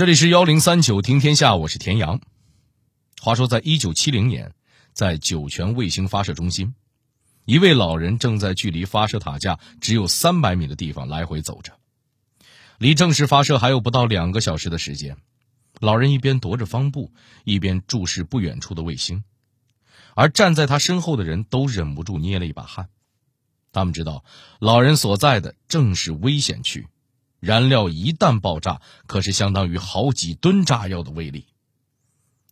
这里是幺零三九听天下，我是田阳。话说，在一九七零年，在酒泉卫星发射中心，一位老人正在距离发射塔架只有三百米的地方来回走着。离正式发射还有不到两个小时的时间，老人一边踱着方步，一边注视不远处的卫星，而站在他身后的人都忍不住捏了一把汗。他们知道，老人所在的正是危险区。燃料一旦爆炸，可是相当于好几吨炸药的威力。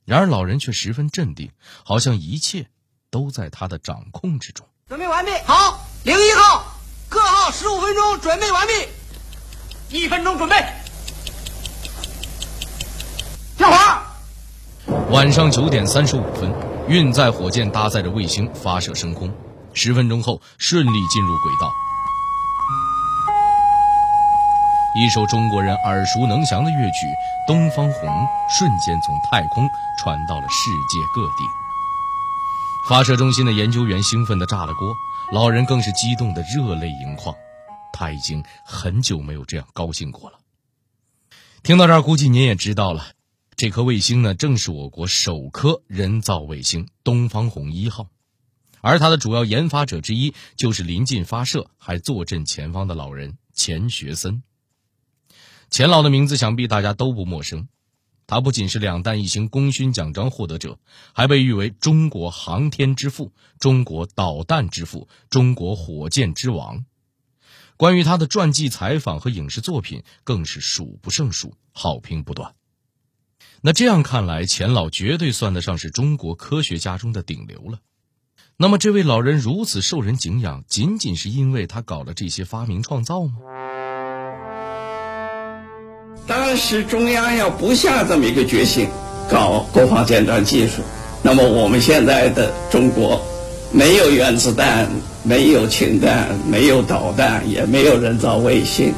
然而老人却十分镇定，好像一切都在他的掌控之中。准备完毕，好，零一号，各号十五分钟准备完毕，一分钟准备，跳滑。晚上九点三十五分，运载火箭搭载着卫星发射升空，十分钟后顺利进入轨道。一首中国人耳熟能详的乐曲《东方红》瞬间从太空传到了世界各地。发射中心的研究员兴奋地炸了锅，老人更是激动得热泪盈眶。他已经很久没有这样高兴过了。听到这儿，估计您也知道了，这颗卫星呢，正是我国首颗人造卫星“东方红一号”，而它的主要研发者之一就是临近发射还坐镇前方的老人钱学森。钱老的名字想必大家都不陌生，他不仅是两弹一星功勋奖章获得者，还被誉为中国航天之父、中国导弹之父、中国火箭之王。关于他的传记采访和影视作品更是数不胜数，好评不断。那这样看来，钱老绝对算得上是中国科学家中的顶流了。那么，这位老人如此受人敬仰，仅仅是因为他搞了这些发明创造吗？是中央要不下这么一个决心，搞国防尖端技术，那么我们现在的中国，没有原子弹，没有氢弹，没有导弹，也没有人造卫星。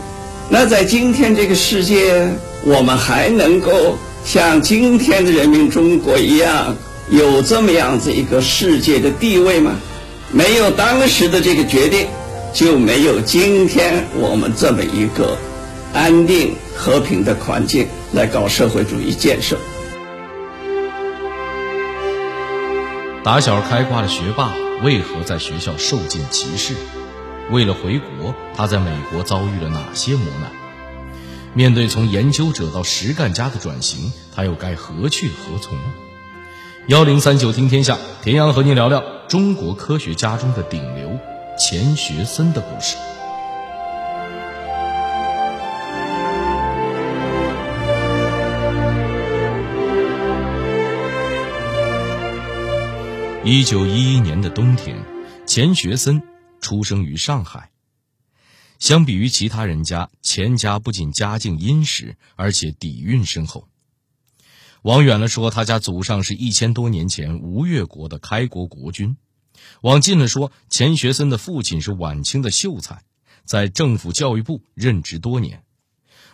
那在今天这个世界，我们还能够像今天的人民中国一样，有这么样子一个世界的地位吗？没有当时的这个决定，就没有今天我们这么一个安定。和平的环境来搞社会主义建设。打小开挂的学霸，为何在学校受尽歧视？为了回国，他在美国遭遇了哪些磨难？面对从研究者到实干家的转型，他又该何去何从？幺零三九听天下，田阳和您聊聊中国科学家中的顶流钱学森的故事。一九一一年的冬天，钱学森出生于上海。相比于其他人家，钱家不仅家境殷实，而且底蕴深厚。往远了说，他家祖上是一千多年前吴越国的开国国君；往近了说，钱学森的父亲是晚清的秀才，在政府教育部任职多年；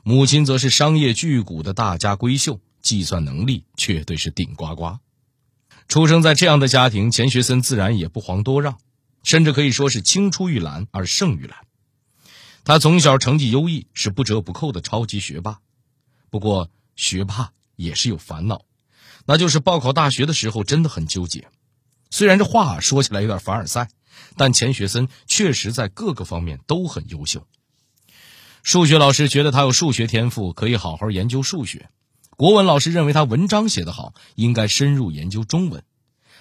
母亲则是商业巨贾的大家闺秀，计算能力绝对是顶呱呱。出生在这样的家庭，钱学森自然也不遑多让，甚至可以说是青出于蓝而胜于蓝。他从小成绩优异，是不折不扣的超级学霸。不过，学霸也是有烦恼，那就是报考大学的时候真的很纠结。虽然这话说起来有点凡尔赛，但钱学森确实在各个方面都很优秀。数学老师觉得他有数学天赋，可以好好研究数学。国文老师认为他文章写得好，应该深入研究中文；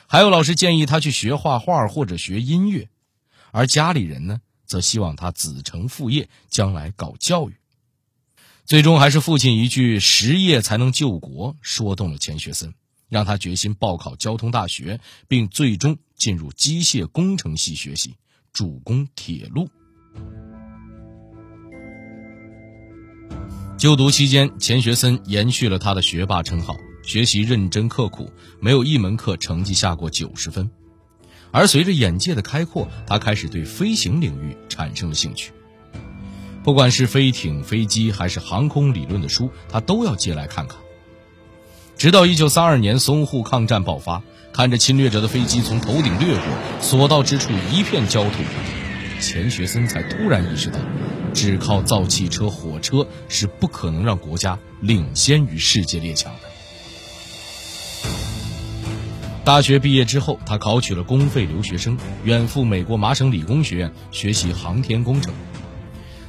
还有老师建议他去学画画或者学音乐，而家里人呢，则希望他子承父业，将来搞教育。最终还是父亲一句“实业才能救国”说动了钱学森，让他决心报考交通大学，并最终进入机械工程系学习，主攻铁路。就读期间，钱学森延续了他的学霸称号，学习认真刻苦，没有一门课成绩下过九十分。而随着眼界的开阔，他开始对飞行领域产生了兴趣。不管是飞艇、飞机，还是航空理论的书，他都要借来看看。直到一九三二年淞沪抗战爆发，看着侵略者的飞机从头顶掠过，所到之处一片焦土，钱学森才突然意识到。只靠造汽车、火车是不可能让国家领先于世界列强的。大学毕业之后，他考取了公费留学生，远赴美国麻省理工学院学习航天工程。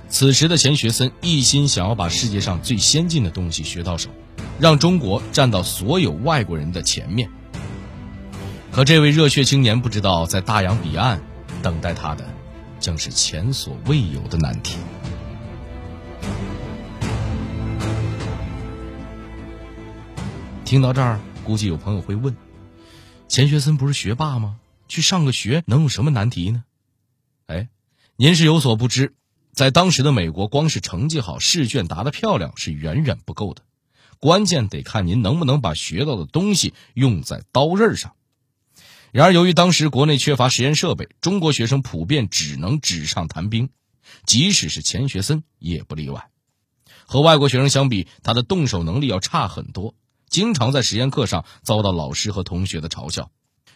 此时的钱学森一心想要把世界上最先进的东西学到手，让中国站到所有外国人的前面。可这位热血青年不知道，在大洋彼岸等待他的，将是前所未有的难题。听到这儿，估计有朋友会问。钱学森不是学霸吗？去上个学能有什么难题呢？哎，您是有所不知，在当时的美国，光是成绩好、试卷答得漂亮是远远不够的，关键得看您能不能把学到的东西用在刀刃上。然而，由于当时国内缺乏实验设备，中国学生普遍只能纸上谈兵，即使是钱学森也不例外。和外国学生相比，他的动手能力要差很多。经常在实验课上遭到老师和同学的嘲笑，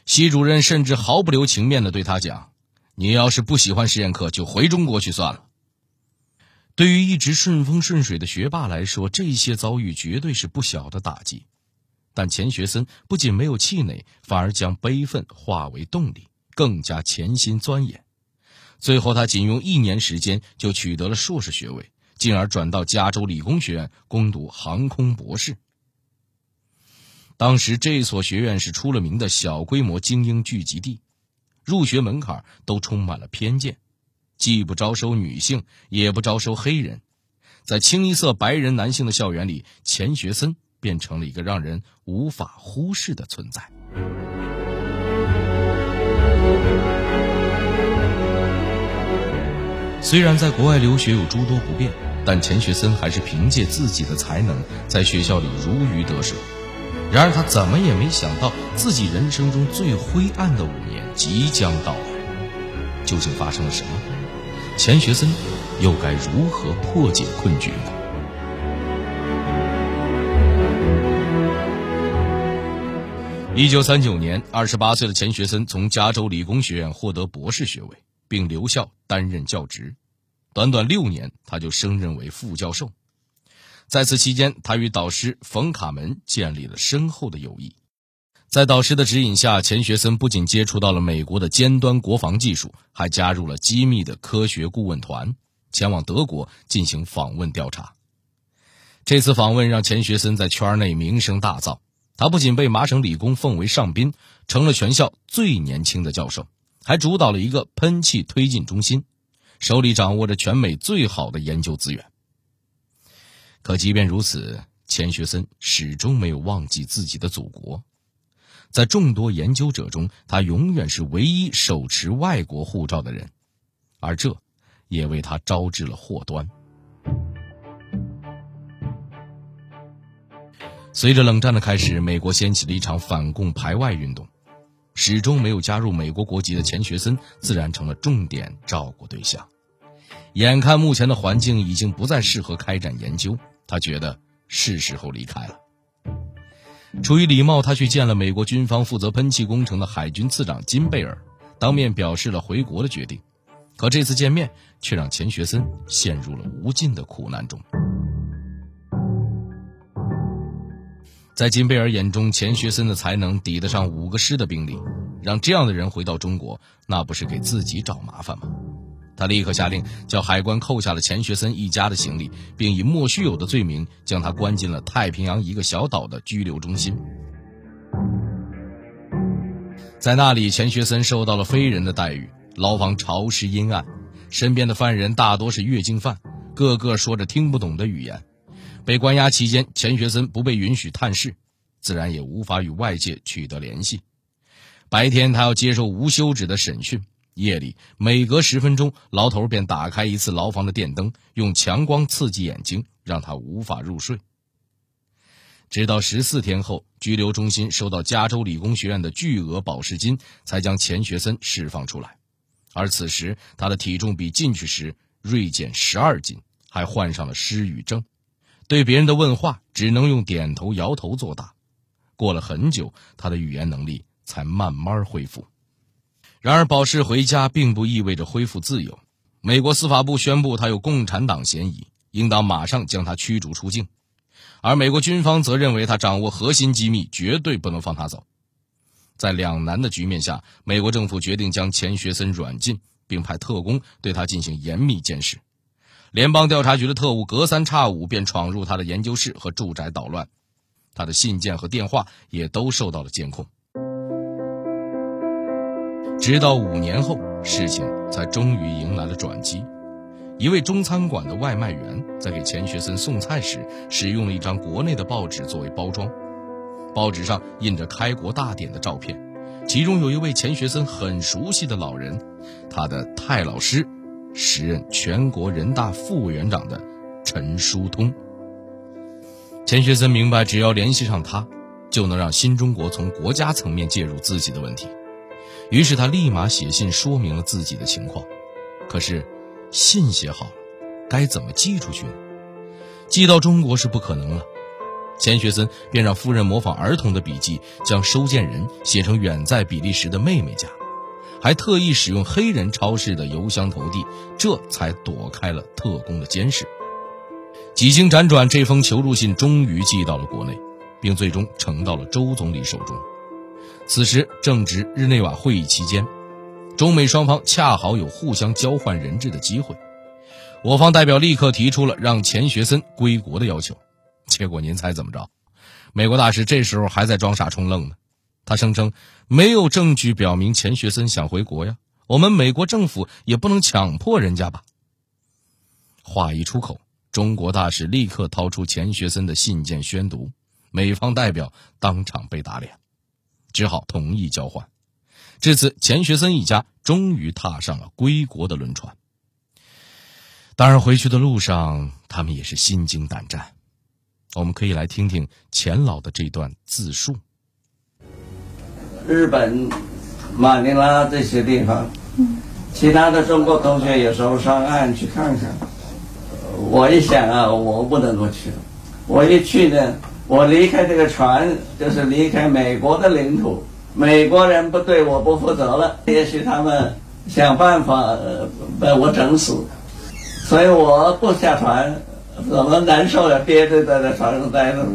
系主任甚至毫不留情面地对他讲：“你要是不喜欢实验课，就回中国去算了。”对于一直顺风顺水的学霸来说，这些遭遇绝对是不小的打击。但钱学森不仅没有气馁，反而将悲愤化为动力，更加潜心钻研。最后，他仅用一年时间就取得了硕士学位，进而转到加州理工学院攻读航空博士。当时这所学院是出了名的小规模精英聚集地，入学门槛都充满了偏见，既不招收女性，也不招收黑人，在清一色白人男性的校园里，钱学森变成了一个让人无法忽视的存在。虽然在国外留学有诸多不便，但钱学森还是凭借自己的才能，在学校里如鱼得水。然而他怎么也没想到，自己人生中最灰暗的五年即将到来。究竟发生了什么？钱学森又该如何破解困局呢？一九三九年，二十八岁的钱学森从加州理工学院获得博士学位，并留校担任教职。短短六年，他就升任为副教授。在此期间，他与导师冯卡门建立了深厚的友谊。在导师的指引下，钱学森不仅接触到了美国的尖端国防技术，还加入了机密的科学顾问团，前往德国进行访问调查。这次访问让钱学森在圈内名声大噪，他不仅被麻省理工奉为上宾，成了全校最年轻的教授，还主导了一个喷气推进中心，手里掌握着全美最好的研究资源。可即便如此，钱学森始终没有忘记自己的祖国。在众多研究者中，他永远是唯一手持外国护照的人，而这也为他招致了祸端。随着冷战的开始，美国掀起了一场反共排外运动，始终没有加入美国国籍的钱学森自然成了重点照顾对象。眼看目前的环境已经不再适合开展研究。他觉得是时候离开了。出于礼貌，他去见了美国军方负责喷气工程的海军次长金贝尔，当面表示了回国的决定。可这次见面却让钱学森陷入了无尽的苦难中。在金贝尔眼中，钱学森的才能抵得上五个师的兵力，让这样的人回到中国，那不是给自己找麻烦吗？他立刻下令，叫海关扣下了钱学森一家的行李，并以莫须有的罪名将他关进了太平洋一个小岛的拘留中心。在那里，钱学森受到了非人的待遇，牢房潮湿阴暗，身边的犯人大多是月经犯，个个说着听不懂的语言。被关押期间，钱学森不被允许探视，自然也无法与外界取得联系。白天，他要接受无休止的审讯。夜里每隔十分钟，牢头便打开一次牢房的电灯，用强光刺激眼睛，让他无法入睡。直到十四天后，拘留中心收到加州理工学院的巨额保释金，才将钱学森释放出来。而此时他的体重比进去时锐减十二斤，还患上了失语症，对别人的问话只能用点头摇头作答。过了很久，他的语言能力才慢慢恢复。然而，保释回家并不意味着恢复自由。美国司法部宣布他有共产党嫌疑，应当马上将他驱逐出境。而美国军方则认为他掌握核心机密，绝对不能放他走。在两难的局面下，美国政府决定将钱学森软禁，并派特工对他进行严密监视。联邦调查局的特务隔三差五便闯入他的研究室和住宅捣乱，他的信件和电话也都受到了监控。直到五年后，事情才终于迎来了转机。一位中餐馆的外卖员在给钱学森送菜时，使用了一张国内的报纸作为包装。报纸上印着开国大典的照片，其中有一位钱学森很熟悉的老人，他的太老师，时任全国人大副委员长的陈书通。钱学森明白，只要联系上他，就能让新中国从国家层面介入自己的问题。于是他立马写信说明了自己的情况。可是。信写好了，该怎么寄出去呢？寄到中国是不可能了。钱学森便让夫人模仿儿童的笔迹，将收件人写成远在比利时的妹妹家，还特意使用黑人超市的邮箱投递，这才躲开了特工的监视。几经辗转，这封求助信终于寄到了国内，并最终呈到了周总理手中。此时正值日内瓦会议期间。中美双方恰好有互相交换人质的机会，我方代表立刻提出了让钱学森归国的要求。结果您猜怎么着？美国大使这时候还在装傻充愣呢。他声称没有证据表明钱学森想回国呀，我们美国政府也不能强迫人家吧。话一出口，中国大使立刻掏出钱学森的信件宣读，美方代表当场被打脸，只好同意交换。至此，钱学森一家终于踏上了归国的轮船。当然，回去的路上，他们也是心惊胆战。我们可以来听听钱老的这段自述。日本、马尼拉这些地方，其他的中国同学有时候上岸去看看。我一想啊，我不能够去。我一去呢，我离开这个船，就是离开美国的领土。美国人不对我不负责了，也许他们想办法把我整死，所以我不下船，怎么难受呀？憋着在那船上待着。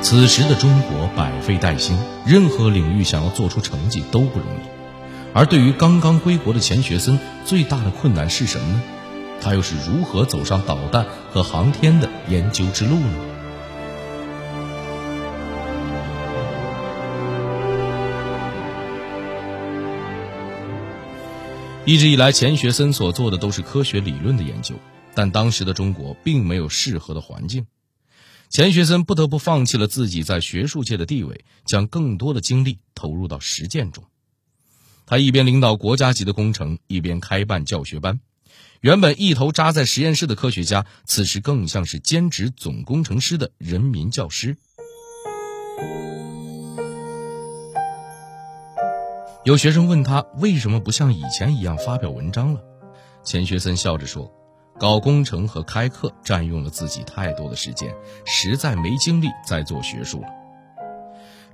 此时的中国百废待兴，任何领域想要做出成绩都不容易，而对于刚刚归国的钱学森，最大的困难是什么呢？他又是如何走上导弹和航天的研究之路呢？一直以来，钱学森所做的都是科学理论的研究，但当时的中国并没有适合的环境，钱学森不得不放弃了自己在学术界的地位，将更多的精力投入到实践中。他一边领导国家级的工程，一边开办教学班。原本一头扎在实验室的科学家，此时更像是兼职总工程师的人民教师。有学生问他为什么不像以前一样发表文章了，钱学森笑着说：“搞工程和开课占用了自己太多的时间，实在没精力再做学术了。”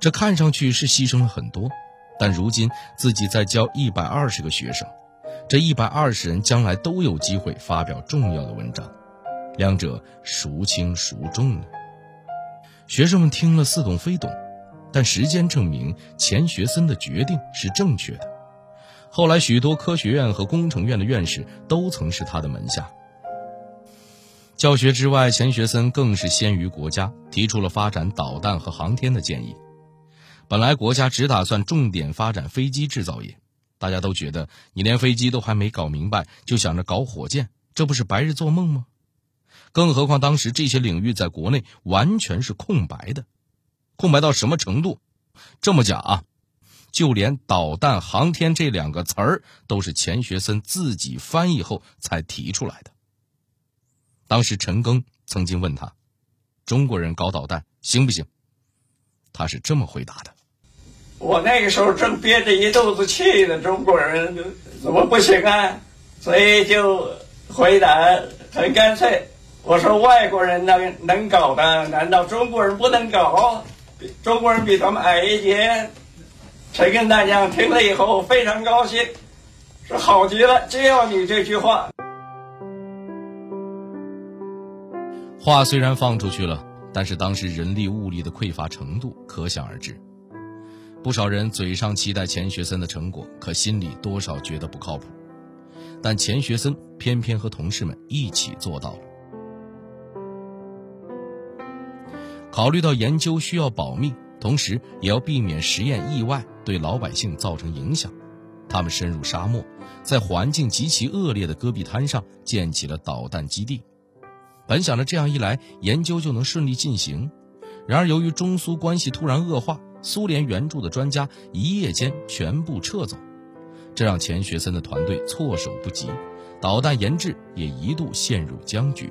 这看上去是牺牲了很多，但如今自己在教一百二十个学生。这一百二十人将来都有机会发表重要的文章，两者孰轻孰重呢？学生们听了似懂非懂，但时间证明钱学森的决定是正确的。后来，许多科学院和工程院的院士都曾是他的门下。教学之外，钱学森更是先于国家，提出了发展导弹和航天的建议。本来国家只打算重点发展飞机制造业。大家都觉得你连飞机都还没搞明白，就想着搞火箭，这不是白日做梦吗？更何况当时这些领域在国内完全是空白的，空白到什么程度？这么讲啊，就连导弹、航天这两个词儿都是钱学森自己翻译后才提出来的。当时陈赓曾经问他：“中国人搞导弹行不行？”他是这么回答的。我那个时候正憋着一肚子气呢，中国人怎么不行啊？所以就回答很干脆，我说外国人能能搞的，难道中国人不能搞？中国人比他们矮一截。陈根大将听了以后非常高兴，说：“好极了，就要你这句话。”话虽然放出去了，但是当时人力物力的匮乏程度可想而知。不少人嘴上期待钱学森的成果，可心里多少觉得不靠谱。但钱学森偏偏和同事们一起做到了。考虑到研究需要保密，同时也要避免实验意外对老百姓造成影响，他们深入沙漠，在环境极其恶劣的戈壁滩上建起了导弹基地。本想着这样一来研究就能顺利进行，然而由于中苏关系突然恶化，苏联援助的专家一夜间全部撤走，这让钱学森的团队措手不及，导弹研制也一度陷入僵局。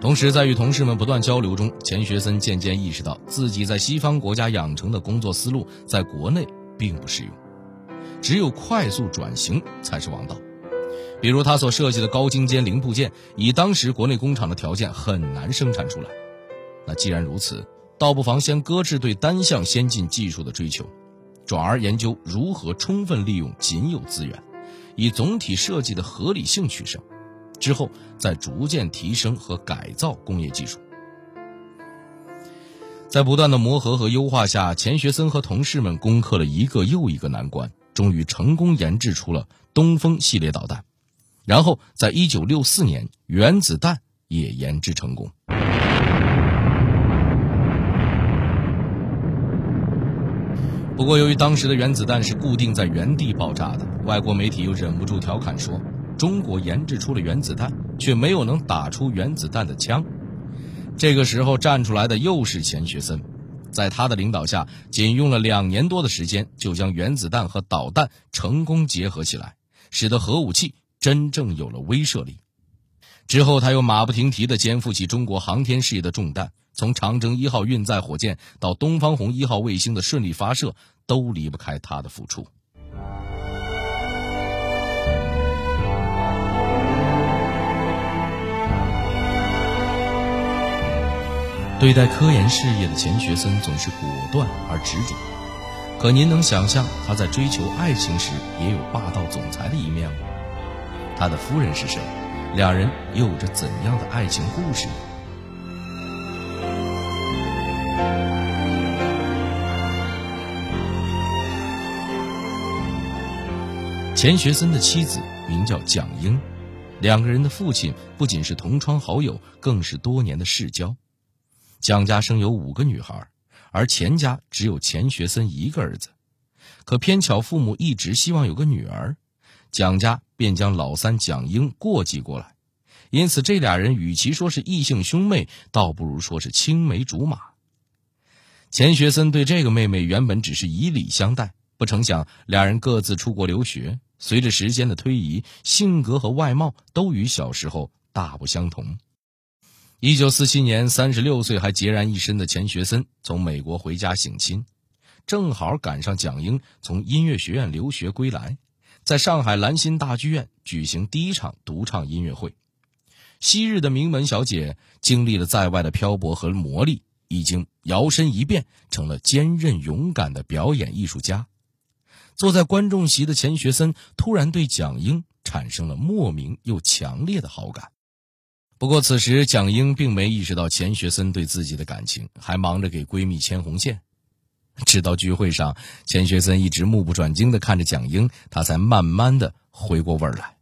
同时，在与同事们不断交流中，钱学森渐渐意识到自己在西方国家养成的工作思路在国内并不适用，只有快速转型才是王道。比如他所设计的高精尖零部件，以当时国内工厂的条件很难生产出来。那既然如此，倒不妨先搁置对单项先进技术的追求，转而研究如何充分利用仅有资源，以总体设计的合理性取胜。之后再逐渐提升和改造工业技术，在不断的磨合和优化下，钱学森和同事们攻克了一个又一个难关，终于成功研制出了东风系列导弹。然后，在一九六四年，原子弹也研制成功。不过，由于当时的原子弹是固定在原地爆炸的，外国媒体又忍不住调侃说。中国研制出了原子弹，却没有能打出原子弹的枪。这个时候站出来的又是钱学森，在他的领导下，仅用了两年多的时间，就将原子弹和导弹成功结合起来，使得核武器真正有了威慑力。之后，他又马不停蹄地肩负起中国航天事业的重担，从长征一号运载火箭到东方红一号卫星的顺利发射，都离不开他的付出。对待科研事业的钱学森总是果断而执着，可您能想象他在追求爱情时也有霸道总裁的一面吗？他的夫人是谁？两人又有着怎样的爱情故事？钱学森的妻子名叫蒋英，两个人的父亲不仅是同窗好友，更是多年的世交。蒋家生有五个女孩，而钱家只有钱学森一个儿子。可偏巧父母一直希望有个女儿，蒋家便将老三蒋英过继过来。因此，这俩人与其说是异姓兄妹，倒不如说是青梅竹马。钱学森对这个妹妹原本只是以礼相待，不成想俩人各自出国留学，随着时间的推移，性格和外貌都与小时候大不相同。一九四七年，三十六岁还孑然一身的钱学森从美国回家省亲，正好赶上蒋英从音乐学院留学归来，在上海兰心大剧院举行第一场独唱音乐会。昔日的名门小姐经历了在外的漂泊和磨砺，已经摇身一变成了坚韧勇敢的表演艺术家。坐在观众席的钱学森突然对蒋英产生了莫名又强烈的好感。不过，此时蒋英并没意识到钱学森对自己的感情，还忙着给闺蜜牵红线。直到聚会上，钱学森一直目不转睛地看着蒋英，他才慢慢的回过味儿来。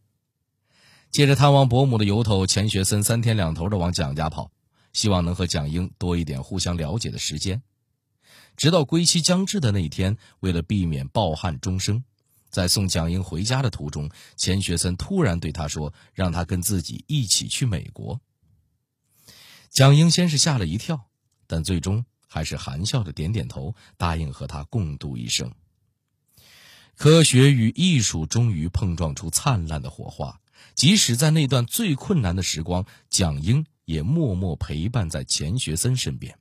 借着探望伯母的由头，钱学森三天两头的往蒋家跑，希望能和蒋英多一点互相了解的时间。直到归期将至的那一天，为了避免抱憾终生。在送蒋英回家的途中，钱学森突然对他说：“让他跟自己一起去美国。”蒋英先是吓了一跳，但最终还是含笑的点点头，答应和他共度一生。科学与艺术终于碰撞出灿烂的火花，即使在那段最困难的时光，蒋英也默默陪伴在钱学森身边。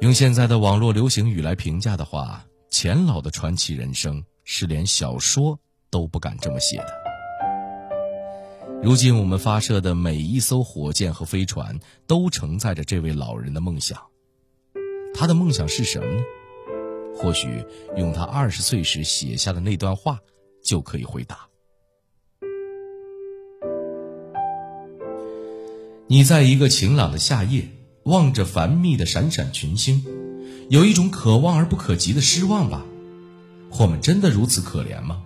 用现在的网络流行语来评价的话，钱老的传奇人生是连小说都不敢这么写的。如今我们发射的每一艘火箭和飞船，都承载着这位老人的梦想。他的梦想是什么呢？或许用他二十岁时写下的那段话就可以回答。你在一个晴朗的夏夜，望着繁密的闪闪群星，有一种可望而不可及的失望吧？我们真的如此可怜吗？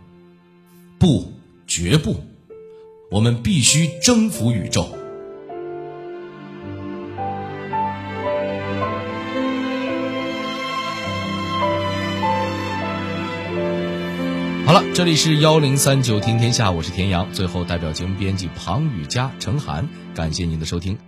不，绝不！我们必须征服宇宙。好了，这里是幺零三九听天下，我是田阳。最后，代表节目编辑庞雨佳、陈涵，感谢您的收听。